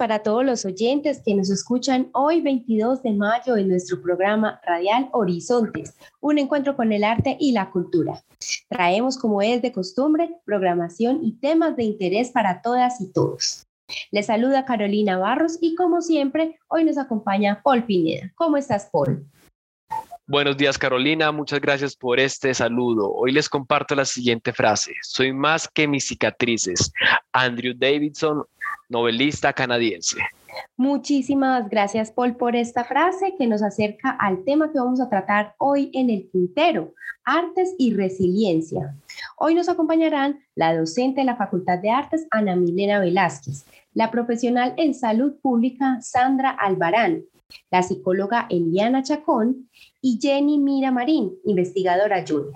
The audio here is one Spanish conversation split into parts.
Para todos los oyentes que nos escuchan hoy 22 de mayo en nuestro programa radial Horizontes, un encuentro con el arte y la cultura. Traemos, como es de costumbre, programación y temas de interés para todas y todos. Les saluda Carolina Barros y como siempre, hoy nos acompaña Paul Pineda. ¿Cómo estás, Paul? Buenos días Carolina, muchas gracias por este saludo. Hoy les comparto la siguiente frase. Soy más que mis cicatrices. Andrew Davidson, novelista canadiense. Muchísimas gracias, Paul, por esta frase que nos acerca al tema que vamos a tratar hoy en el Quintero, artes y resiliencia. Hoy nos acompañarán la docente de la Facultad de Artes, Ana Milena Velázquez, la profesional en salud pública, Sandra Albarán, la psicóloga Eliana Chacón y Jenny Mira Marín, investigadora junior,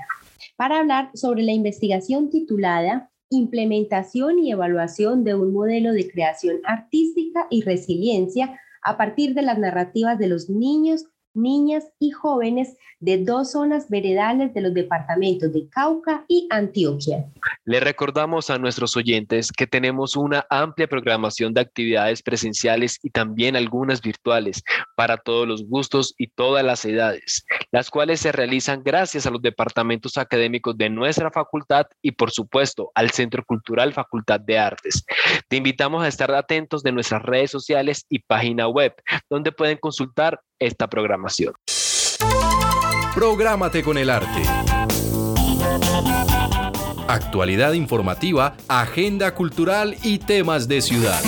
para hablar sobre la investigación titulada implementación y evaluación de un modelo de creación artística y resiliencia a partir de las narrativas de los niños, niñas y jóvenes de dos zonas veredales de los departamentos de Cauca y Antioquia. Le recordamos a nuestros oyentes que tenemos una amplia programación de actividades presenciales y también algunas virtuales para todos los gustos y todas las edades, las cuales se realizan gracias a los departamentos académicos de nuestra facultad y por supuesto al Centro Cultural Facultad de Artes. Te invitamos a estar atentos de nuestras redes sociales y página web, donde pueden consultar esta programación. Prográmate con el arte. Actualidad informativa, agenda cultural y temas de ciudad.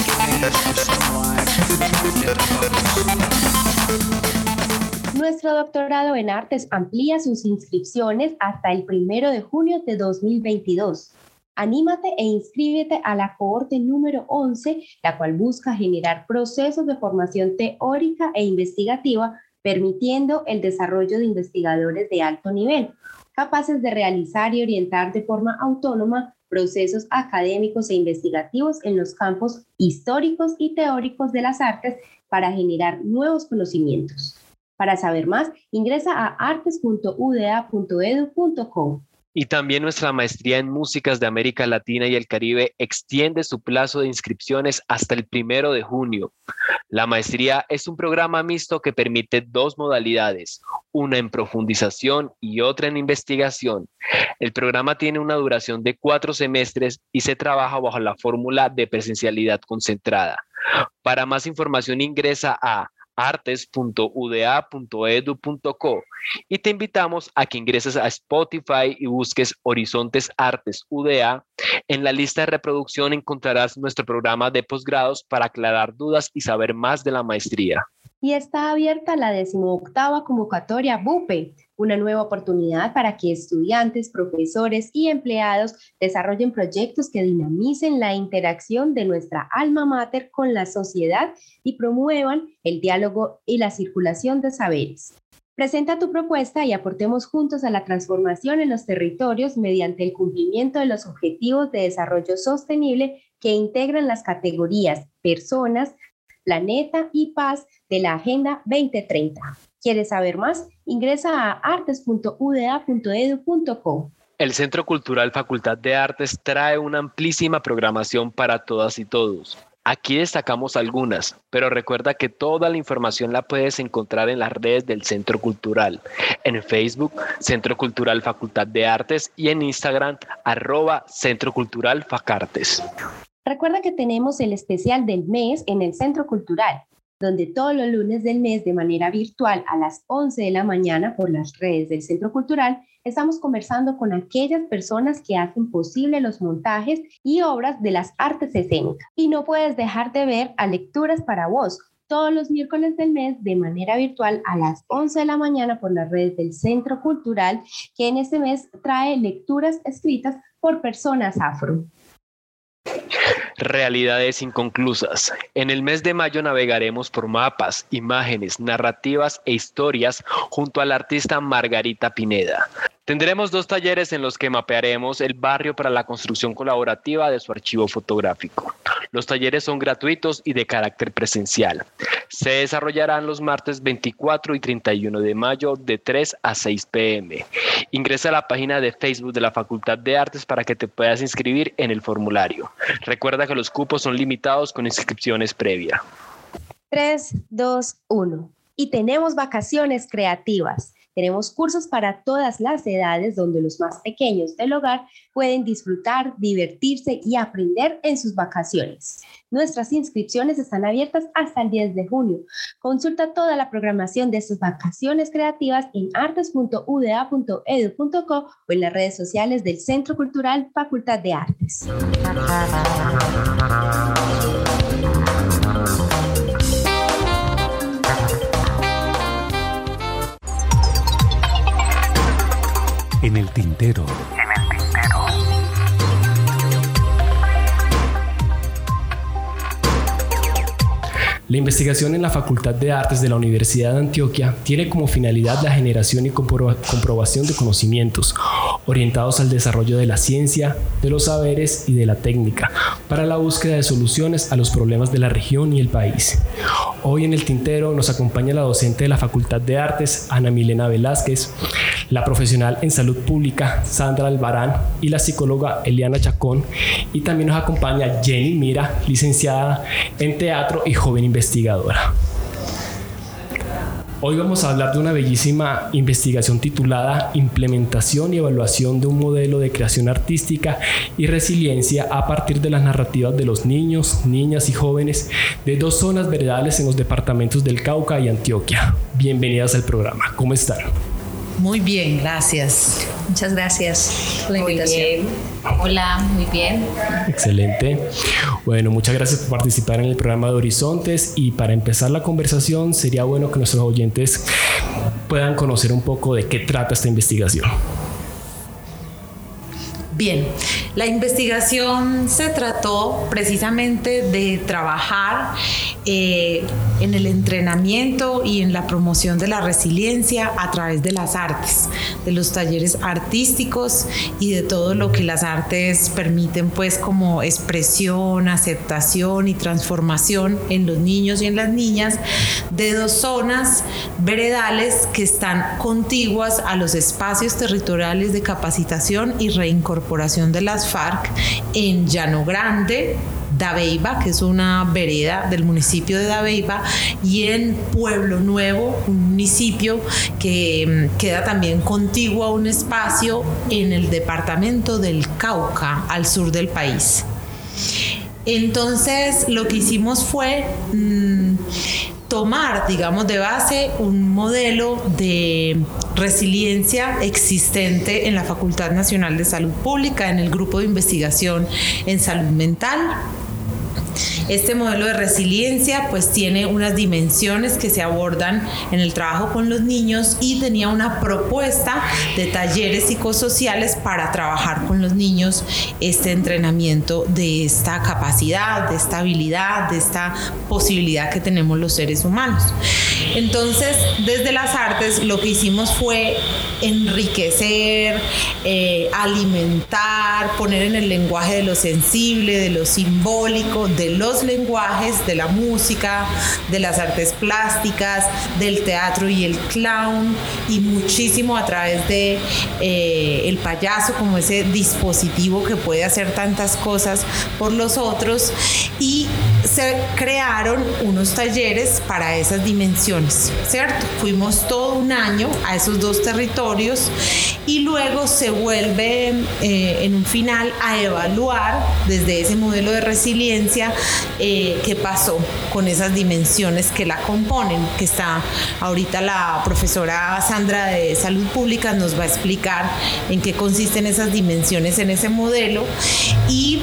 Nuestro doctorado en artes amplía sus inscripciones hasta el primero de junio de 2022. Anímate e inscríbete a la cohorte número 11, la cual busca generar procesos de formación teórica e investigativa permitiendo el desarrollo de investigadores de alto nivel, capaces de realizar y orientar de forma autónoma procesos académicos e investigativos en los campos históricos y teóricos de las artes para generar nuevos conocimientos. Para saber más, ingresa a artes.uda.edu.co. Y también nuestra maestría en músicas de América Latina y el Caribe extiende su plazo de inscripciones hasta el primero de junio. La maestría es un programa mixto que permite dos modalidades, una en profundización y otra en investigación. El programa tiene una duración de cuatro semestres y se trabaja bajo la fórmula de presencialidad concentrada. Para más información ingresa a artes.uda.edu.co y te invitamos a que ingreses a Spotify y busques Horizontes Artes UDA. En la lista de reproducción encontrarás nuestro programa de posgrados para aclarar dudas y saber más de la maestría. Y está abierta la decimoctava convocatoria BUPE una nueva oportunidad para que estudiantes, profesores y empleados desarrollen proyectos que dinamicen la interacción de nuestra alma mater con la sociedad y promuevan el diálogo y la circulación de saberes. Presenta tu propuesta y aportemos juntos a la transformación en los territorios mediante el cumplimiento de los objetivos de desarrollo sostenible que integran las categorías personas, planeta y paz de la Agenda 2030. ¿Quieres saber más? Ingresa a artes.uda.edu.co. El Centro Cultural Facultad de Artes trae una amplísima programación para todas y todos. Aquí destacamos algunas, pero recuerda que toda la información la puedes encontrar en las redes del Centro Cultural, en Facebook, Centro Cultural Facultad de Artes y en Instagram, arroba Centro Cultural Facartes. Recuerda que tenemos el especial del mes en el Centro Cultural donde todos los lunes del mes de manera virtual a las 11 de la mañana por las redes del Centro Cultural estamos conversando con aquellas personas que hacen posible los montajes y obras de las artes escénicas. Y no puedes dejar de ver a Lecturas para Vos todos los miércoles del mes de manera virtual a las 11 de la mañana por las redes del Centro Cultural, que en este mes trae lecturas escritas por personas afro. Realidades inconclusas. En el mes de mayo navegaremos por mapas, imágenes, narrativas e historias junto a la artista Margarita Pineda. Tendremos dos talleres en los que mapearemos el barrio para la construcción colaborativa de su archivo fotográfico. Los talleres son gratuitos y de carácter presencial. Se desarrollarán los martes 24 y 31 de mayo de 3 a 6 pm. Ingresa a la página de Facebook de la Facultad de Artes para que te puedas inscribir en el formulario. Recuerda que los cupos son limitados con inscripciones previa. 3, 2, 1. Y tenemos vacaciones creativas. Tenemos cursos para todas las edades donde los más pequeños del hogar pueden disfrutar, divertirse y aprender en sus vacaciones. Nuestras inscripciones están abiertas hasta el 10 de junio. Consulta toda la programación de sus vacaciones creativas en artes.uda.edu.co o en las redes sociales del Centro Cultural Facultad de Artes. En el tintero. La investigación en la Facultad de Artes de la Universidad de Antioquia tiene como finalidad la generación y comprobación de conocimientos orientados al desarrollo de la ciencia, de los saberes y de la técnica para la búsqueda de soluciones a los problemas de la región y el país. Hoy en el tintero nos acompaña la docente de la Facultad de Artes, Ana Milena Velázquez, la profesional en salud pública, Sandra Albarán, y la psicóloga Eliana Chacón. Y también nos acompaña Jenny Mira, licenciada en teatro y joven investigadora. Hoy vamos a hablar de una bellísima investigación titulada Implementación y evaluación de un modelo de creación artística y resiliencia a partir de las narrativas de los niños, niñas y jóvenes de dos zonas veredales en los departamentos del Cauca y Antioquia. Bienvenidas al programa. ¿Cómo están? Muy bien, gracias. Muchas gracias por la Muy invitación. bien. Hola, muy bien. Excelente. Bueno, muchas gracias por participar en el programa de Horizontes y para empezar la conversación sería bueno que nuestros oyentes puedan conocer un poco de qué trata esta investigación. Bien, la investigación se trató precisamente de trabajar eh, en el entrenamiento y en la promoción de la resiliencia a través de las artes, de los talleres artísticos y de todo lo que las artes permiten pues como expresión, aceptación y transformación en los niños y en las niñas de dos zonas veredales que están contiguas a los espacios territoriales de capacitación y reincorporación de las FARC en Llano Grande, Dabeiba, que es una vereda del municipio de Dabeiba, y en Pueblo Nuevo, un municipio que mm, queda también contiguo a un espacio en el departamento del Cauca, al sur del país. Entonces, lo que hicimos fue mmm, tomar, digamos, de base un modelo de resiliencia existente en la Facultad Nacional de Salud Pública, en el grupo de investigación en salud mental, este modelo de resiliencia pues tiene unas dimensiones que se abordan en el trabajo con los niños y tenía una propuesta de talleres psicosociales para trabajar con los niños este entrenamiento de esta capacidad, de esta habilidad, de esta posibilidad que tenemos los seres humanos. Entonces, desde las artes lo que hicimos fue enriquecer, eh, alimentar, poner en el lenguaje de lo sensible, de lo simbólico, de los lenguajes, de la música, de las artes plásticas, del teatro y el clown, y muchísimo a través de eh, el payaso como ese dispositivo que puede hacer tantas cosas por los otros. Y se crearon unos talleres para esas dimensiones, ¿cierto? Fuimos todo un año a esos dos territorios y luego se vuelve eh, en un final a evaluar desde ese modelo de resiliencia eh, qué pasó con esas dimensiones que la componen, que está ahorita la profesora Sandra de Salud Pública nos va a explicar en qué consisten esas dimensiones en ese modelo y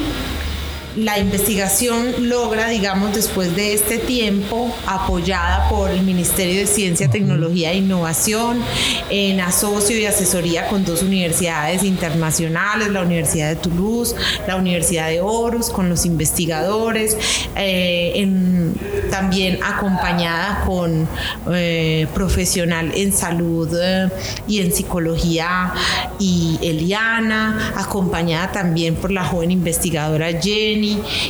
la investigación logra, digamos, después de este tiempo, apoyada por el Ministerio de Ciencia, Tecnología e Innovación, en asocio y asesoría con dos universidades internacionales, la Universidad de Toulouse, la Universidad de Horus, con los investigadores, eh, también acompañada con eh, profesional en salud eh, y en psicología y Eliana, acompañada también por la joven investigadora Jenny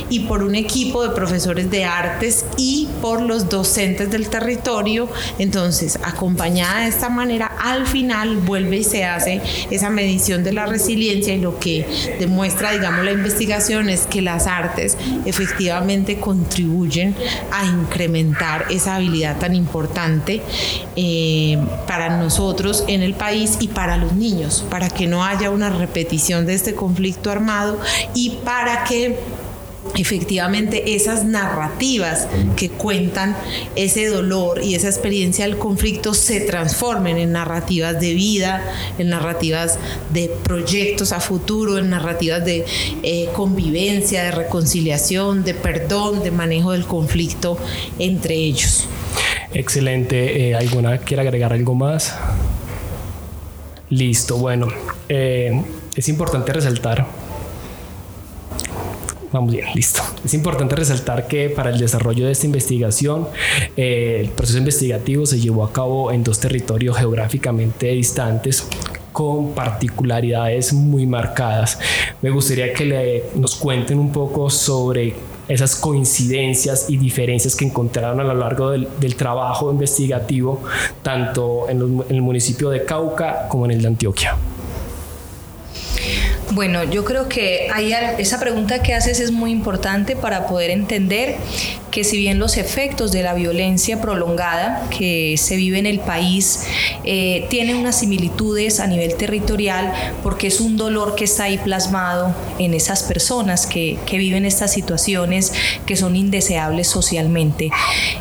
y por un equipo de profesores de artes y por los docentes del territorio. Entonces, acompañada de esta manera, al final vuelve y se hace esa medición de la resiliencia y lo que demuestra, digamos, la investigación es que las artes efectivamente contribuyen a incrementar esa habilidad tan importante eh, para nosotros en el país y para los niños, para que no haya una repetición de este conflicto armado y para que efectivamente esas narrativas que cuentan ese dolor y esa experiencia del conflicto se transformen en narrativas de vida, en narrativas de proyectos a futuro, en narrativas de eh, convivencia, de reconciliación, de perdón, de manejo del conflicto entre ellos. Excelente. Eh, ¿Alguna quiere agregar algo más? Listo, bueno. Eh, es importante resaltar Vamos bien, listo. Es importante resaltar que para el desarrollo de esta investigación, eh, el proceso investigativo se llevó a cabo en dos territorios geográficamente distantes con particularidades muy marcadas. Me gustaría que le, nos cuenten un poco sobre esas coincidencias y diferencias que encontraron a lo largo del, trabajo investigativo, tanto en, en el municipio de Cauca como en el de Antioquia. Bueno, yo creo que esa pregunta que haces es muy importante para poder entender que si bien los efectos de la violencia prolongada que se vive en el país eh, tienen unas similitudes a nivel territorial porque es un dolor que está ahí plasmado en esas personas que, que viven estas situaciones que son indeseables socialmente.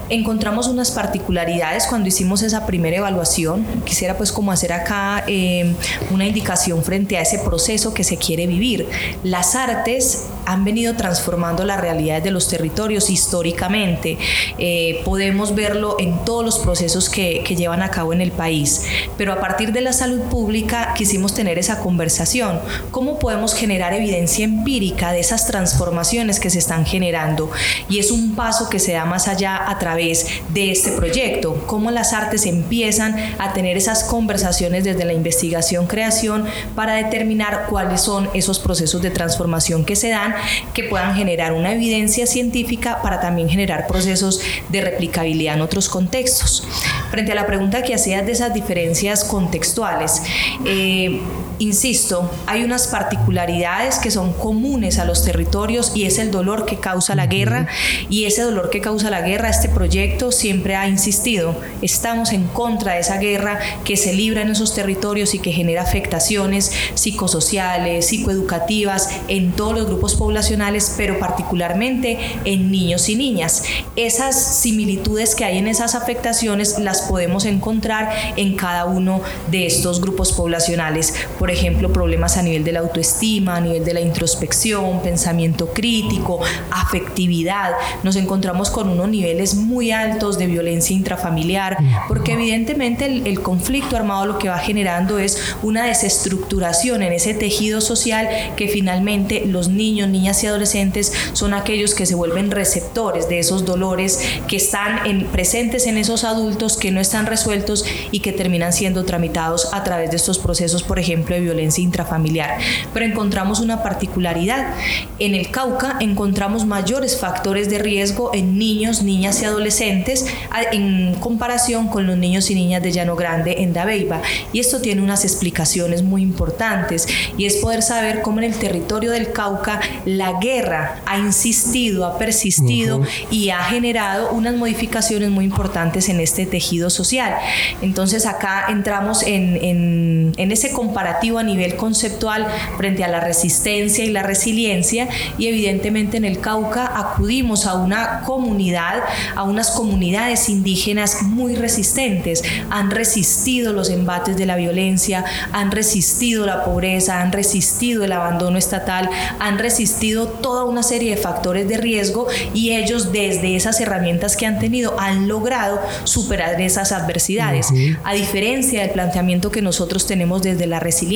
Encontramos unas particularidades cuando hicimos esa primera evaluación. Quisiera pues como hacer acá eh, una indicación frente a ese proceso que se quiere vivir. Las artes han venido transformando la realidad de los territorios históricamente. Eh, podemos verlo en todos los procesos que, que, llevan a cabo en el país. Pero a partir de la salud pública quisimos tener esa conversación. ¿Cómo podemos generar evidencia empírica de esas transformaciones que se están generando? Y es un paso que se da más allá a través de este proyecto. Cómo las artes empiezan a tener esas conversaciones desde la investigación-creación para determinar cuáles son esos procesos de transformación que se dan que puedan generar una evidencia científica para también generar procesos de replicabilidad en otros contextos. Frente a la pregunta que hacías de esas diferencias contextuales, eh, insisto, hay unas particularidades que son comunes a los territorios y es el dolor que causa la guerra y ese dolor que causa la guerra, este proyecto siempre ha insistido, estamos en contra de esa guerra que se libra en esos territorios y que genera afectaciones psicosociales, psicoeducativas en todos los grupos poblacionales, pero particularmente en niños y niñas. Esas similitudes que hay en esas afectaciones las podemos encontrar en cada uno de estos grupos poblacionales. Por ejemplo, problemas a nivel de la autoestima, a nivel de la introspección, pensamiento crítico, afectividad. Nos encontramos con unos niveles muy altos de violencia intrafamiliar, porque evidentemente el, conflicto armado lo que va generando es una desestructuración en ese tejido social que finalmente los niños, niñas y adolescentes son aquellos que se vuelven receptores de esos dolores que están en, presentes en esos adultos que no están resueltos y que terminan siendo tramitados a través de estos procesos, por ejemplo, de violencia intrafamiliar. Pero encontramos una particularidad. En el Cauca encontramos mayores factores de riesgo en niños, niñas y adolescentes en comparación con los niños y niñas de Llano Grande en Dabeiba. Y esto tiene unas explicaciones muy importantes y es poder saber cómo en el territorio del Cauca la guerra ha insistido, ha persistido y ha generado unas modificaciones muy importantes en este tejido social. Entonces acá entramos en, en, en ese comparativo a nivel conceptual frente a la resistencia y la resiliencia y evidentemente en el Cauca acudimos a una comunidad, a unas comunidades indígenas muy resistentes, han resistido los embates de la violencia, han resistido la pobreza, han resistido el abandono estatal, han resistido toda una serie de factores de riesgo y ellos desde esas herramientas que han tenido han logrado superar esas adversidades. A diferencia del planteamiento que nosotros tenemos desde la resiliencia,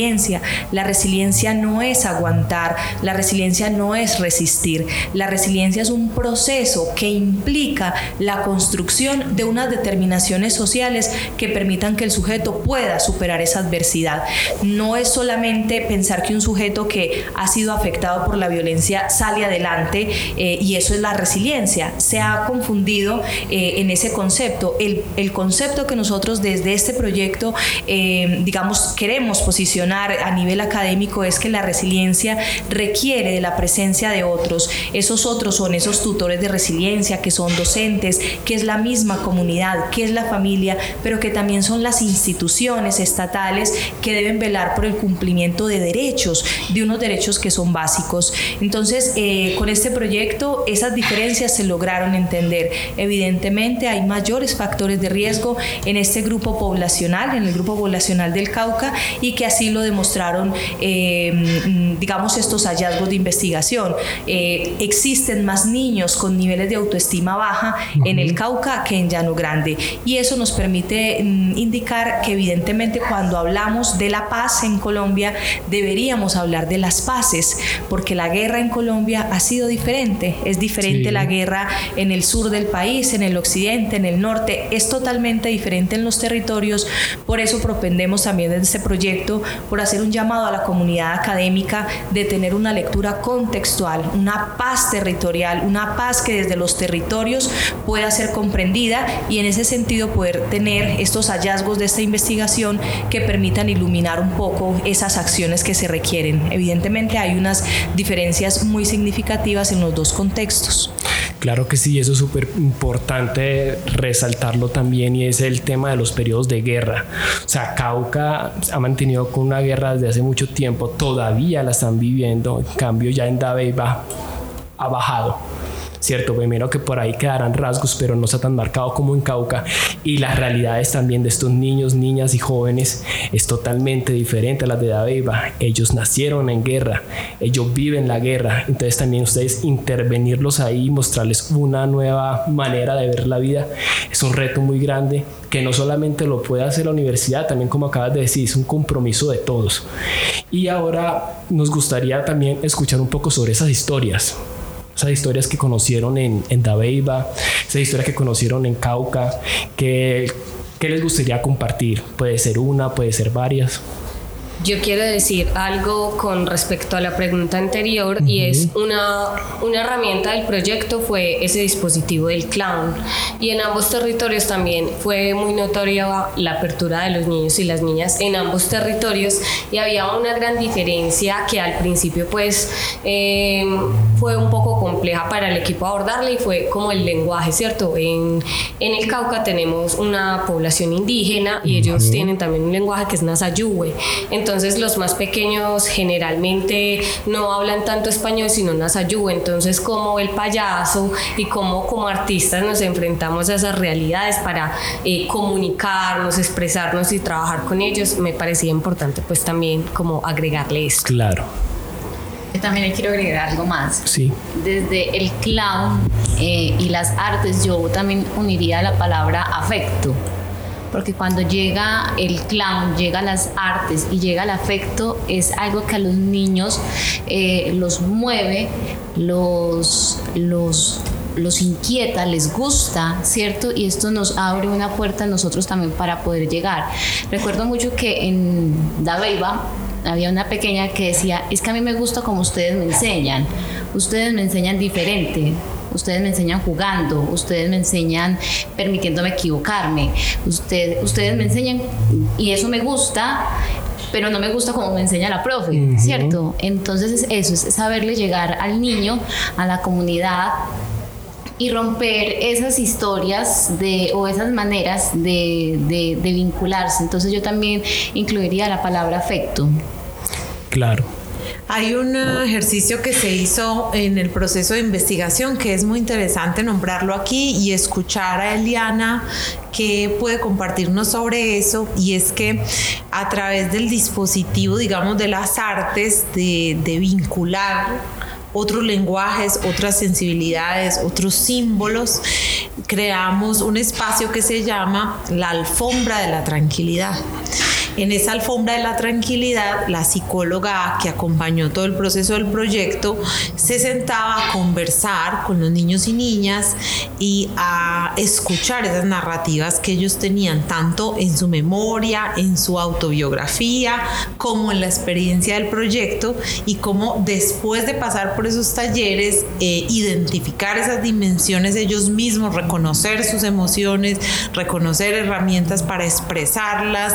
la resiliencia no es aguantar, la resiliencia no es resistir, la resiliencia es un proceso que implica la construcción de unas determinaciones sociales que permitan que el sujeto pueda superar esa adversidad. No es solamente pensar que un sujeto que ha sido afectado por la violencia sale adelante eh, y eso es la resiliencia. Se ha confundido eh, en ese concepto. El, el, concepto que nosotros desde este proyecto, eh, digamos, queremos posicionar a nivel académico es que la resiliencia requiere de la presencia de otros. Esos otros son esos tutores de resiliencia, que son docentes, que es la misma comunidad, que es la familia, pero que también son las instituciones estatales que deben velar por el cumplimiento de derechos, de unos derechos que son básicos. Entonces, eh, con este proyecto, esas diferencias se lograron entender. Evidentemente, hay mayores factores de riesgo en este grupo poblacional, en el grupo poblacional del Cauca, y que así lo demostraron, eh, digamos, estos hallazgos de investigación. Eh, existen más niños con niveles de autoestima baja en el Cauca que en Llano Grande, y eso nos permite mm, indicar que evidentemente cuando hablamos de la paz en Colombia, deberíamos hablar de las paces, porque la guerra en Colombia ha sido diferente, es diferente la guerra en el sur del país, en el occidente, en el norte, es totalmente diferente en los territorios, por eso propendemos también en este proyecto por hacer un llamado a la comunidad académica de tener una lectura contextual, una paz territorial, una paz que desde los territorios pueda ser comprendida y en ese sentido poder tener estos hallazgos de esta investigación que permitan iluminar un poco esas acciones que se requieren. Evidentemente hay unas diferencias muy significativas en los dos contextos. Claro que sí, eso es súper importante resaltarlo también y es el tema de los periodos de guerra. O sea, Cauca ha mantenido con una guerra desde hace mucho tiempo, todavía la están viviendo, en cambio ya en Dabeiba ha bajado ¿cierto? Primero que por ahí quedarán rasgos, pero no está tan marcado como en Cauca. Y las realidades también de estos niños, niñas y jóvenes es totalmente diferente a las de Dabeiba. Ellos nacieron en guerra, ellos viven la guerra. Entonces también ustedes intervenirlos ahí, mostrarles una nueva manera de ver la vida, es un reto muy grande que no solamente lo puede hacer la universidad, también como acabas de decir, es un compromiso de todos. Y ahora nos gustaría también escuchar un poco sobre esas historias esas historias que conocieron en, en Dabeiba, esas historias que conocieron en Cauca, que, ¿qué les gustaría compartir? Puede ser una, puede ser varias. Yo quiero decir algo con respecto a la pregunta anterior y es una, una herramienta del proyecto fue ese dispositivo del clown y en ambos territorios también fue muy notoria la apertura de los niños y las niñas en ambos territorios y había una gran diferencia que al principio pues eh, fue un poco compleja para el equipo abordarla y fue como el lenguaje, ¿cierto? En, en el Cauca tenemos una población indígena y ellos tienen también un lenguaje que es Nasayuwe. Entonces los más pequeños generalmente no hablan tanto español sino Nasayuwe. Entonces como el payaso y como como artistas nos enfrentamos a esas realidades para eh, comunicarnos, expresarnos y trabajar con ellos, me parecía importante pues también como agregarle esto. Claro. Yo también le quiero agregar algo más. Sí. Desde el clown eh, y las artes, yo también uniría la palabra afecto porque cuando llega el clown, llega las artes y llega el afecto, es algo que a los niños eh, los mueve, los, los, los inquieta, les gusta, ¿cierto? Y esto nos abre una puerta a nosotros también para poder llegar. Recuerdo mucho que en Dabeiba había una pequeña que decía, es que a mí me gusta como ustedes me enseñan, ustedes me enseñan diferente, ustedes me enseñan jugando, ustedes me enseñan permitiéndome equivocarme, usted, ustedes me enseñan y eso me gusta, pero no me gusta como me enseña la profe, ¿cierto? Entonces eso es saberle llegar al niño, a la comunidad y romper esas historias de, o esas maneras de, de, de vincularse. Entonces yo también incluiría la palabra afecto. Claro. Hay un ejercicio que se hizo en el proceso de investigación que es muy interesante nombrarlo aquí y escuchar a Eliana que puede compartirnos sobre eso y es que a través del dispositivo, digamos, de las artes, de, de vincular otros lenguajes, otras sensibilidades, otros símbolos, creamos un espacio que se llama la alfombra de la tranquilidad. En esa alfombra de la tranquilidad, la psicóloga que acompañó todo el proceso del proyecto se sentaba a conversar con los niños y niñas y a escuchar esas narrativas que ellos tenían tanto en su memoria, en su autobiografía, como en la experiencia del proyecto y cómo después de pasar por esos talleres, eh, identificar esas dimensiones ellos mismos, reconocer sus emociones, reconocer herramientas para expresarlas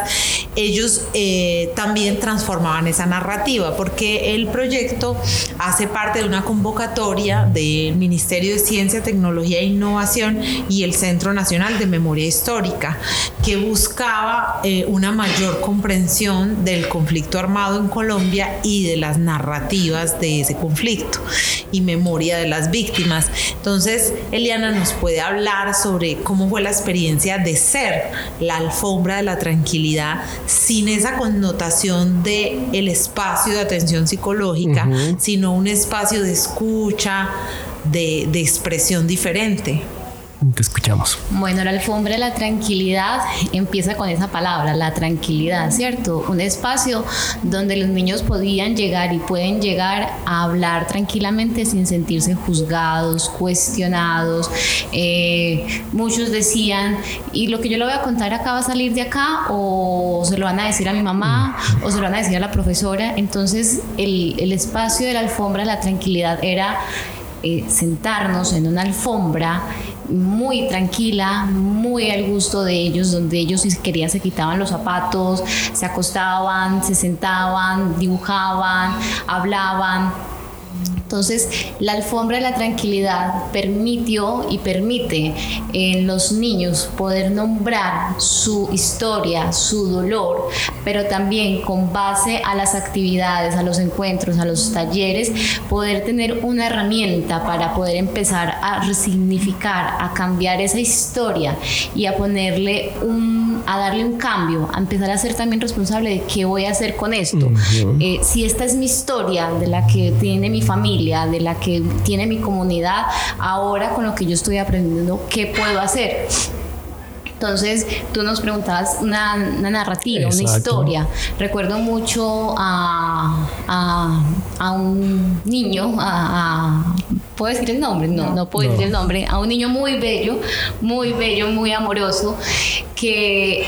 eh, también transformaban esa narrativa, porque el proyecto hace parte de una convocatoria del Ministerio de Ciencia, Tecnología e Innovación y el Centro Nacional de Memoria Histórica, que buscaba eh, una mayor comprensión del conflicto armado en Colombia y de las narrativas de ese conflicto y memoria de las víctimas. Entonces, Eliana nos puede hablar sobre cómo fue la experiencia de ser la alfombra de la tranquilidad sin esa connotación de el espacio de atención psicológica, sino un espacio de escucha, de, de expresión diferente. Escuchamos. Bueno, la alfombra de la tranquilidad empieza con esa palabra, la tranquilidad, ¿cierto? Un espacio donde los niños podían llegar y pueden llegar a hablar tranquilamente sin sentirse juzgados, cuestionados. Eh, muchos decían, y lo que yo le voy a contar acá va a salir de acá, o se lo van a decir a mi mamá, o se lo van a decir a la profesora. Entonces, el, espacio de la alfombra la tranquilidad era eh, sentarnos en una alfombra muy tranquila, muy al gusto de ellos, donde ellos si querían se quitaban los zapatos, se acostaban, se sentaban, dibujaban, hablaban entonces, la alfombra de la tranquilidad permitió y permite en los niños poder nombrar su historia, su dolor, pero también con base a las actividades, a los encuentros, a los talleres, poder tener una herramienta para poder empezar a resignificar, a cambiar esa historia y a ponerle un, a darle un cambio, a empezar a ser también responsable de qué voy a hacer con esto. Eh, si esta es mi historia, de la que tiene mi familia, de la que tiene mi comunidad, ahora con lo que yo estoy aprendiendo, ¿qué puedo hacer? Entonces, tú nos preguntabas una, narrativa, una historia. Recuerdo mucho a, a, un niño, a, ¿puedo decir el nombre? No, no, puedo decir el nombre. A un niño muy bello, muy bello, muy amoroso, que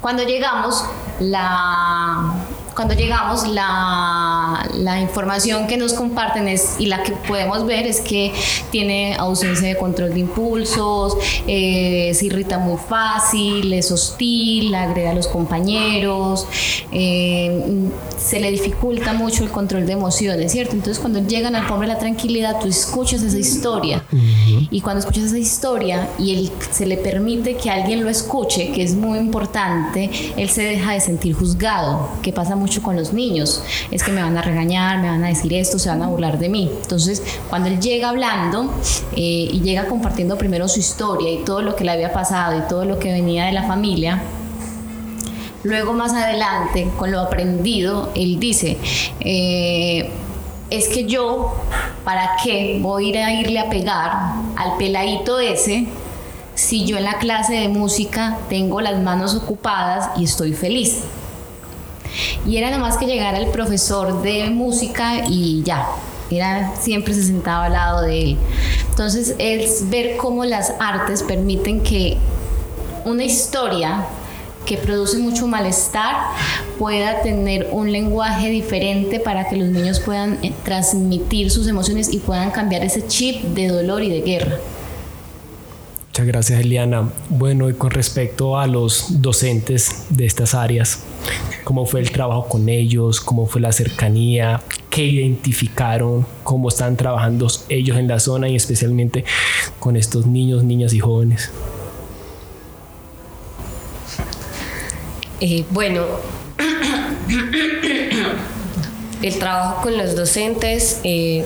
cuando llegamos, la cuando llegamos, la, la, información que nos comparten es, y la que podemos ver es que tiene ausencia de control de impulsos, eh, se irrita muy fácil, es hostil, agrede a los compañeros, eh, se le dificulta mucho el control de emociones, ¿cierto? Entonces cuando llegan al pobre la tranquilidad, tú escuchas esa historia y cuando escuchas esa historia y él, se le permite que alguien lo escuche, que es muy importante, él se deja de sentir juzgado, que pasa mucho con los niños, es que me van a regañar, me van a decir esto, se van a burlar de mí. Entonces, cuando él llega hablando eh, y llega compartiendo primero su historia y todo lo que le había pasado y todo lo que venía de la familia, luego más adelante, con lo aprendido, él dice, eh, es que yo, ¿para qué voy a irle a pegar al peladito ese? si yo en la clase de música tengo las manos ocupadas y estoy feliz. Y era nada más que llegar al profesor de música y ya, era, siempre se sentaba al lado de él. Entonces es ver cómo las artes permiten que una historia que produce mucho malestar pueda tener un lenguaje diferente para que los niños puedan eh, transmitir sus emociones y puedan cambiar ese chip de dolor y de guerra. Muchas gracias Eliana. Bueno, y con respecto a los docentes de estas áreas, cómo fue el trabajo con ellos, cómo fue la cercanía, qué identificaron, cómo están trabajando ellos en la zona y especialmente con estos niños, niñas y jóvenes. Eh, bueno, el trabajo con los docentes eh,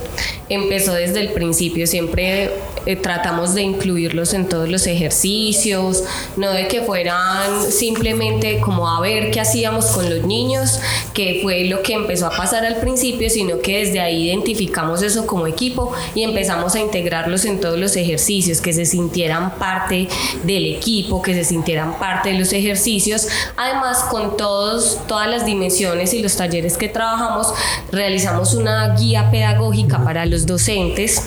empezó desde el principio, siempre eh, tratamos de incluirlos en todos los ejercicios, no de que fueran simplemente como a ver qué hacíamos con los niños, que fue lo que empezó a pasar al principio, sino que desde ahí identificamos eso como equipo y empezamos a integrarlos en todos los ejercicios, que se sintieran parte del equipo, que se sintieran parte de los ejercicios. Además, con todos, todas las dimensiones y los talleres que trabajamos, realizamos una guía pedagógica para los docentes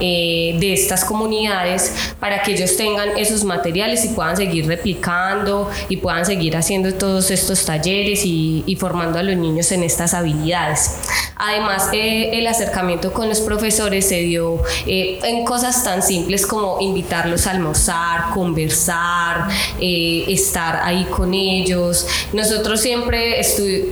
eh, de estas comunidades para que ellos tengan esos materiales y puedan seguir replicando y puedan seguir haciendo todos estos talleres y, formando a los niños en estas habilidades. Además, eh, el acercamiento con los profesores se dio eh, en cosas tan simples como invitarlos a almorzar, conversar, estar ahí con ellos. Nosotros siempre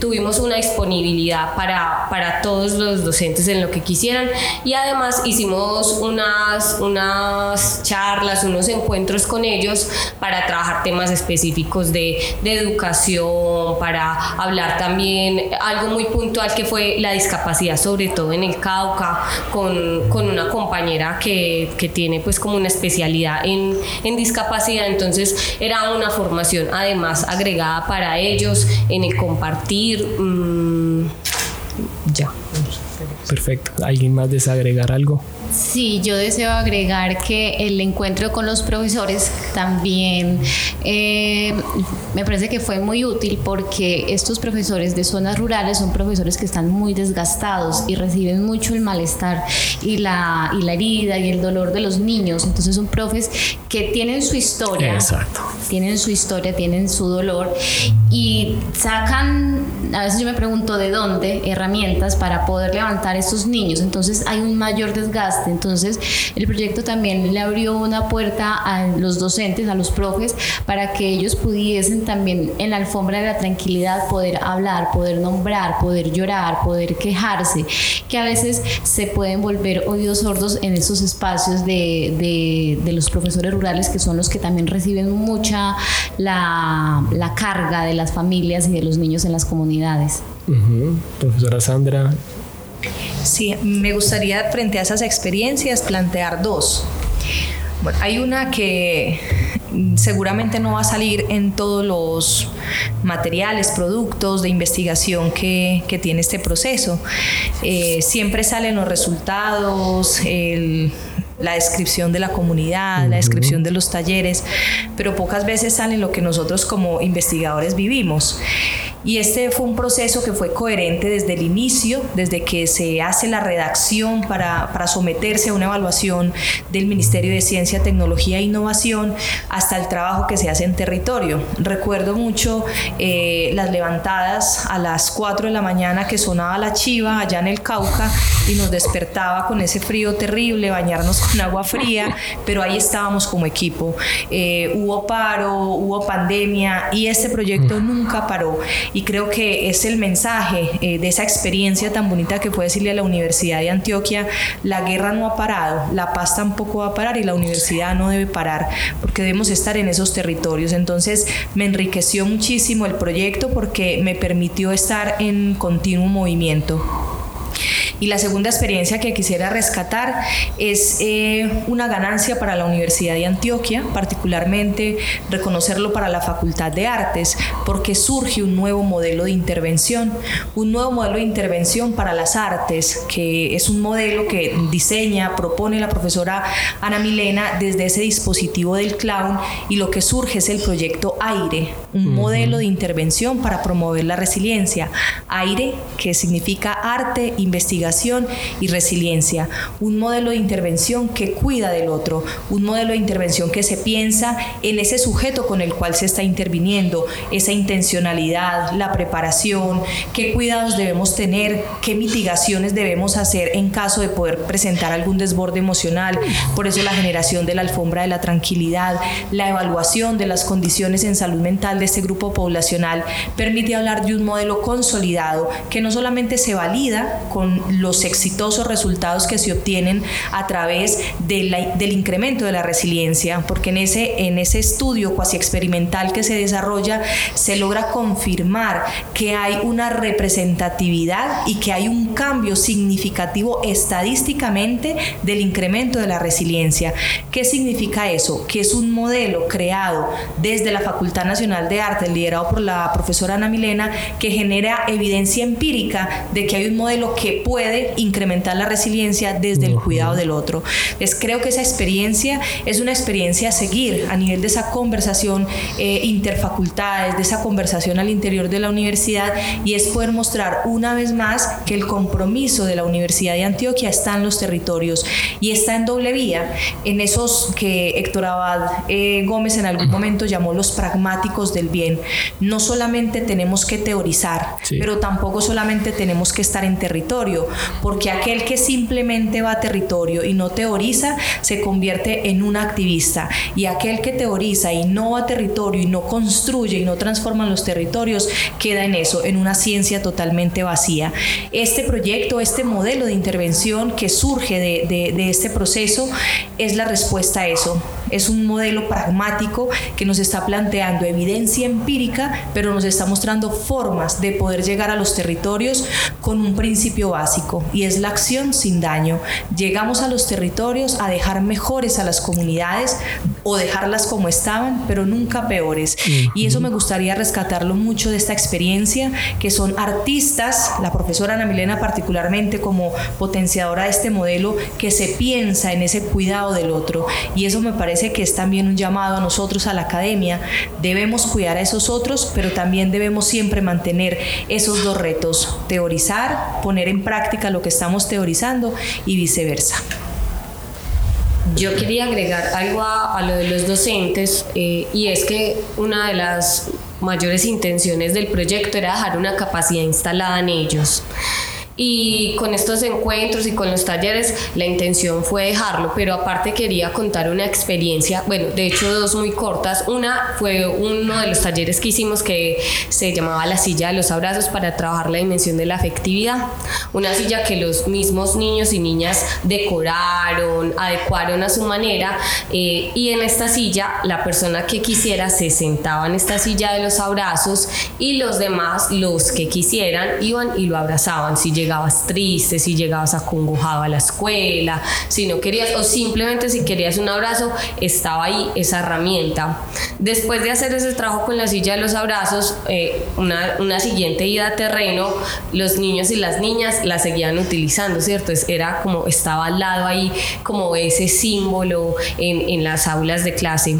tuvimos una disponibilidad para, para todos los docentes en lo que quisieran y además hicimos unas, unas charlas, unos encuentros con ellos para trabajar temas específicos de, de educación, para hablar también algo muy puntual que fue la discapacidad, sobre todo en el Cauca, con, con una compañera que, que, tiene pues como una especialidad en, en discapacidad, entonces era una formación además agregada para ellos en el compartir. Mmm, ya. Perfecto. ¿Alguien más desea agregar algo? Sí, yo deseo agregar que el encuentro con los profesores también eh, me parece que fue muy útil porque estos profesores de zonas rurales son profesores que están muy desgastados y reciben mucho el malestar y la, y la herida y el dolor de los niños. Entonces son profes que tienen su historia, Exacto. tienen su historia, tienen su dolor y sacan, a veces yo me pregunto de dónde, herramientas para poder levantar a estos niños. Entonces hay un mayor desgaste entonces, el proyecto también le abrió una puerta a los docentes, a los profes, para que ellos pudiesen también en la alfombra de la tranquilidad poder hablar, poder nombrar, poder llorar, poder quejarse, que a veces se pueden volver oídos sordos en esos espacios de, de, los profesores rurales, que son los que también reciben mucha la, la carga de las familias y de los niños en las comunidades. Profesora Sandra, Sí, me gustaría frente a esas experiencias plantear dos. Bueno, hay una que seguramente no va a salir en todos los materiales, productos de investigación que, tiene este proceso. Eh, siempre salen los resultados, la descripción de la comunidad, la descripción de los talleres, pero pocas veces salen lo que nosotros como investigadores vivimos. Y este fue un proceso que fue coherente desde el inicio, desde que se hace la redacción para, para someterse a una evaluación del Ministerio de Ciencia, Tecnología e Innovación, hasta el trabajo que se hace en territorio. Recuerdo mucho eh, las levantadas a las 4 de la mañana que sonaba la chiva allá en el Cauca y nos despertaba con ese frío terrible, bañarnos con agua fría, pero ahí estábamos como equipo. Eh, hubo paro, hubo pandemia y este proyecto nunca paró y creo que es el mensaje eh, de esa experiencia tan bonita que fue decirle a la Universidad de Antioquia, la guerra no ha parado, la paz tampoco va a parar y la universidad no debe parar porque debemos estar en esos territorios. Entonces me enriqueció muchísimo el proyecto porque me permitió estar en continuo movimiento. Y la segunda experiencia que quisiera rescatar es eh, una ganancia para la Universidad de Antioquia, particularmente reconocerlo para la Facultad de Artes, porque surge un nuevo modelo de intervención, un nuevo modelo de intervención para las artes, que es un modelo que diseña, propone la profesora Ana Milena desde ese dispositivo del clown y lo que surge es el proyecto AIRE, un modelo de intervención para promover la resiliencia. AIRE, que significa arte, investigación, y resiliencia, un modelo de intervención que cuida del otro, un modelo de intervención que se piensa en ese sujeto con el cual se está interviniendo, esa intencionalidad, la preparación, qué cuidados debemos tener, qué mitigaciones debemos hacer en caso de poder presentar algún desborde emocional, por eso la generación de la alfombra de la tranquilidad, la evaluación de las condiciones en salud mental de este grupo poblacional permite hablar de un modelo consolidado que no solamente se valida con los exitosos resultados que se obtienen a través del incremento de la resiliencia, porque en ese, en ese estudio cuasi experimental que se desarrolla se logra confirmar que hay una representatividad y que hay un cambio significativo estadísticamente del incremento de la resiliencia. ¿Qué significa eso? Que es un modelo creado desde la Facultad Nacional de Arte, liderado por la profesora Ana Milena, que genera evidencia empírica de que hay un modelo que puede incrementar la resiliencia desde el cuidado del otro. Entonces creo que esa experiencia es una experiencia a seguir a nivel de esa conversación eh, interfacultades, de esa conversación al interior de la universidad y es poder mostrar una vez más que el compromiso de la Universidad de Antioquia está en los territorios y está en doble vía, en esos que Héctor Abad eh, Gómez en algún momento llamó los pragmáticos del bien. No solamente tenemos que teorizar, pero tampoco solamente tenemos que estar en territorio, porque aquel que simplemente va a territorio y no teoriza se convierte en un activista y aquel que teoriza y no va a territorio y no construye y no transforma los territorios queda en eso, en una ciencia totalmente vacía. Este proyecto, este modelo de intervención que surge de, de este proceso es la respuesta a eso. Es un modelo pragmático que nos está planteando evidencia empírica, pero nos está mostrando formas de poder llegar a los territorios con un principio básico y es la acción sin daño. Llegamos a los territorios a dejar mejores a las comunidades o dejarlas como estaban, pero nunca peores. Y eso me gustaría rescatarlo mucho de esta experiencia, que son artistas, la profesora Ana Milena particularmente como potenciadora de este modelo, que se piensa en ese cuidado del otro. Y eso me parece que es también un llamado a nosotros, a la academia. Debemos cuidar a esos otros, pero también debemos siempre mantener esos dos retos, teorizar, poner en práctica lo que estamos teorizando y viceversa. Yo quería agregar algo a, lo de los docentes eh, y es que una de las mayores intenciones del proyecto era dejar una capacidad instalada en ellos y con estos encuentros y con los talleres la intención fue dejarlo, pero aparte quería contar una experiencia, bueno, de hecho dos muy cortas. Una fue uno de los talleres que hicimos que se llamaba la silla de los abrazos para trabajar la dimensión de la afectividad. Una silla que los mismos niños y niñas decoraron, adecuaron a su manera eh, y en esta silla la persona que quisiera se sentaba en esta silla de los abrazos y los demás, los que quisieran, iban y lo abrazaban. Si llegabas triste, si llegabas acongojado a la escuela, si no querías, o simplemente si querías un abrazo, estaba ahí esa herramienta. Después de hacer ese trabajo con la silla de los abrazos, eh, una, una, siguiente ida a terreno, los niños y las niñas la seguían utilizando, ¿cierto? era como, estaba al lado ahí como ese símbolo en, en las aulas de clase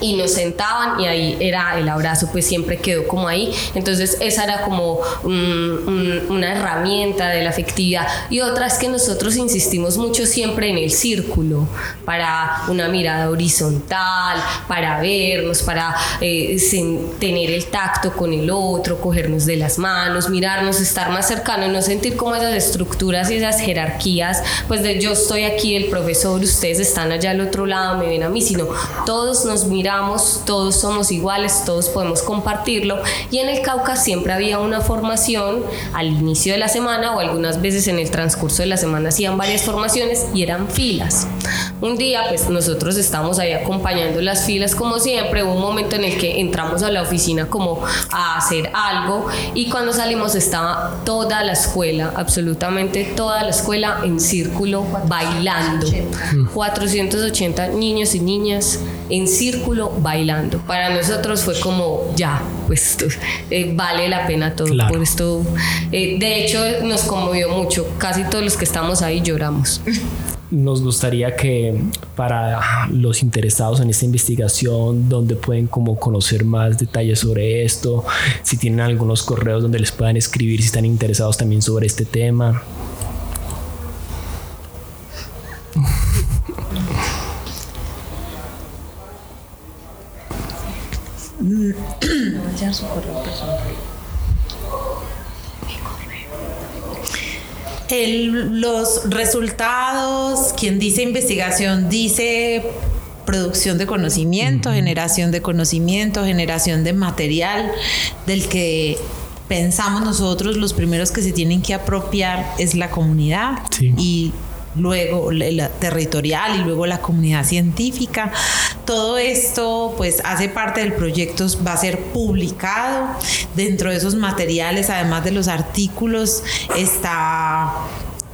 y nos sentaban y ahí era el abrazo, pues siempre quedó como ahí. Entonces esa era como una herramienta de la afectividad. Y otra es que nosotros insistimos mucho siempre en el círculo, para una mirada horizontal, para vernos, para eh, tener el tacto con el otro, cogernos de las manos, mirarnos, estar más cercanos, no sentir como esas estructuras y esas jerarquías, pues de yo estoy aquí, el profesor, ustedes están allá al otro lado, me ven a mí, sino todos nos miramos todos somos iguales, todos podemos compartirlo. Y en el Cauca siempre había una formación al inicio de la semana o algunas veces en el transcurso de la semana hacían varias formaciones y eran filas. Un día pues nosotros estábamos ahí acompañando las filas como siempre, hubo un momento en el que entramos a la oficina como a hacer algo y cuando salimos estaba toda la escuela, absolutamente toda la escuela en círculo bailando. 480 niños y niñas en círculo bailando. Para nosotros fue como, ya, pues eh, vale la pena todo por esto. Eh, de hecho, nos conmovió mucho. Casi todos los que estamos ahí lloramos. Nos gustaría que para los interesados en esta investigación, donde pueden como conocer más detalles sobre esto, si tienen algunos correos donde les puedan escribir, si están interesados también sobre este tema. Los resultados, quien dice investigación dice producción de conocimiento, generación de conocimiento, generación de material del que pensamos nosotros los primeros que se tienen que apropiar es la comunidad y luego la territorial y luego la comunidad científica. Todo esto pues hace parte del proyecto, va a ser publicado. Dentro de esos materiales, además de los artículos, está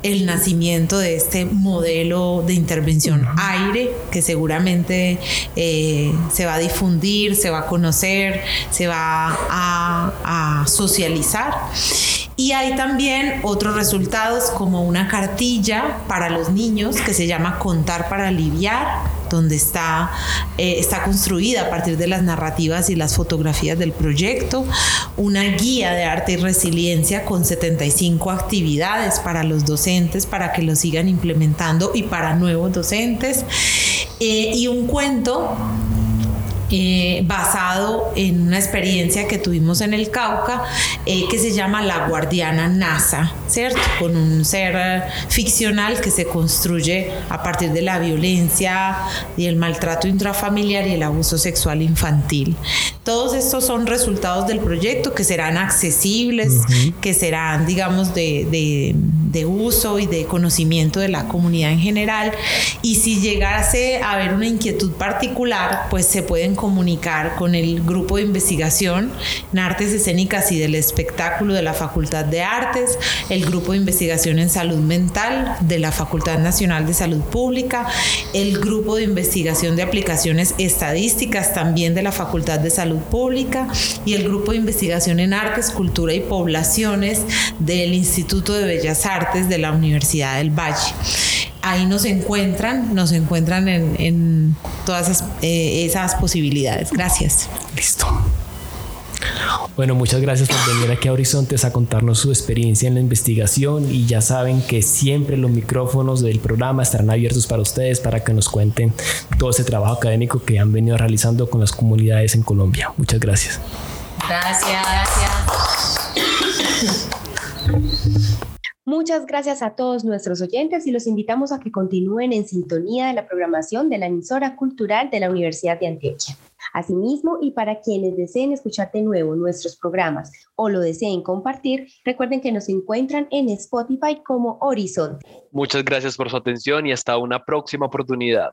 el nacimiento de este modelo de intervención aire que seguramente eh, se va a difundir, se va a conocer, se va a, a socializar. Y hay también otros resultados como una cartilla para los niños que se llama Contar para aliviar, donde está, eh, está construida a partir de las narrativas y las fotografías del proyecto, una guía de arte y resiliencia con 75 actividades para los docentes para que lo sigan implementando y para nuevos docentes, eh, y un cuento eh, basado en una experiencia que tuvimos en el Cauca eh, que se llama La Guardiana NASA, ¿cierto? Con un ser ficcional que se construye a partir de la violencia y el maltrato intrafamiliar y el abuso sexual infantil. Todos estos son resultados del proyecto que serán accesibles, que serán, digamos, de, de, de uso y de conocimiento de la comunidad en general. Y si llegase a haber una inquietud particular, pues se pueden comunicar con el grupo de investigación en artes escénicas y del espectáculo de la Facultad de Artes, el grupo de investigación en salud mental de la Facultad Nacional de Salud Pública, el grupo de investigación de aplicaciones estadísticas también de la Facultad de Salud Pública y el grupo de investigación en artes, cultura y poblaciones del Instituto de Bellas Artes de la Universidad del Valle ahí nos encuentran, nos encuentran en, todas esas, eh, esas posibilidades. Gracias. Listo. Bueno, muchas gracias por venir aquí a Horizontes a contarnos su experiencia en la investigación y ya saben que siempre los micrófonos del programa estarán abiertos para ustedes para que nos cuenten todo ese trabajo académico que han venido realizando con las comunidades en Colombia. Muchas gracias. Gracias. Gracias. Muchas gracias a todos nuestros oyentes y los invitamos a que continúen en sintonía de la programación de la emisora cultural de la Universidad de Antioquia. Asimismo, y para quienes deseen escuchar de nuevo nuestros programas o lo deseen compartir, recuerden que nos encuentran en Spotify como Horizonte. Muchas gracias por su atención y hasta una próxima oportunidad.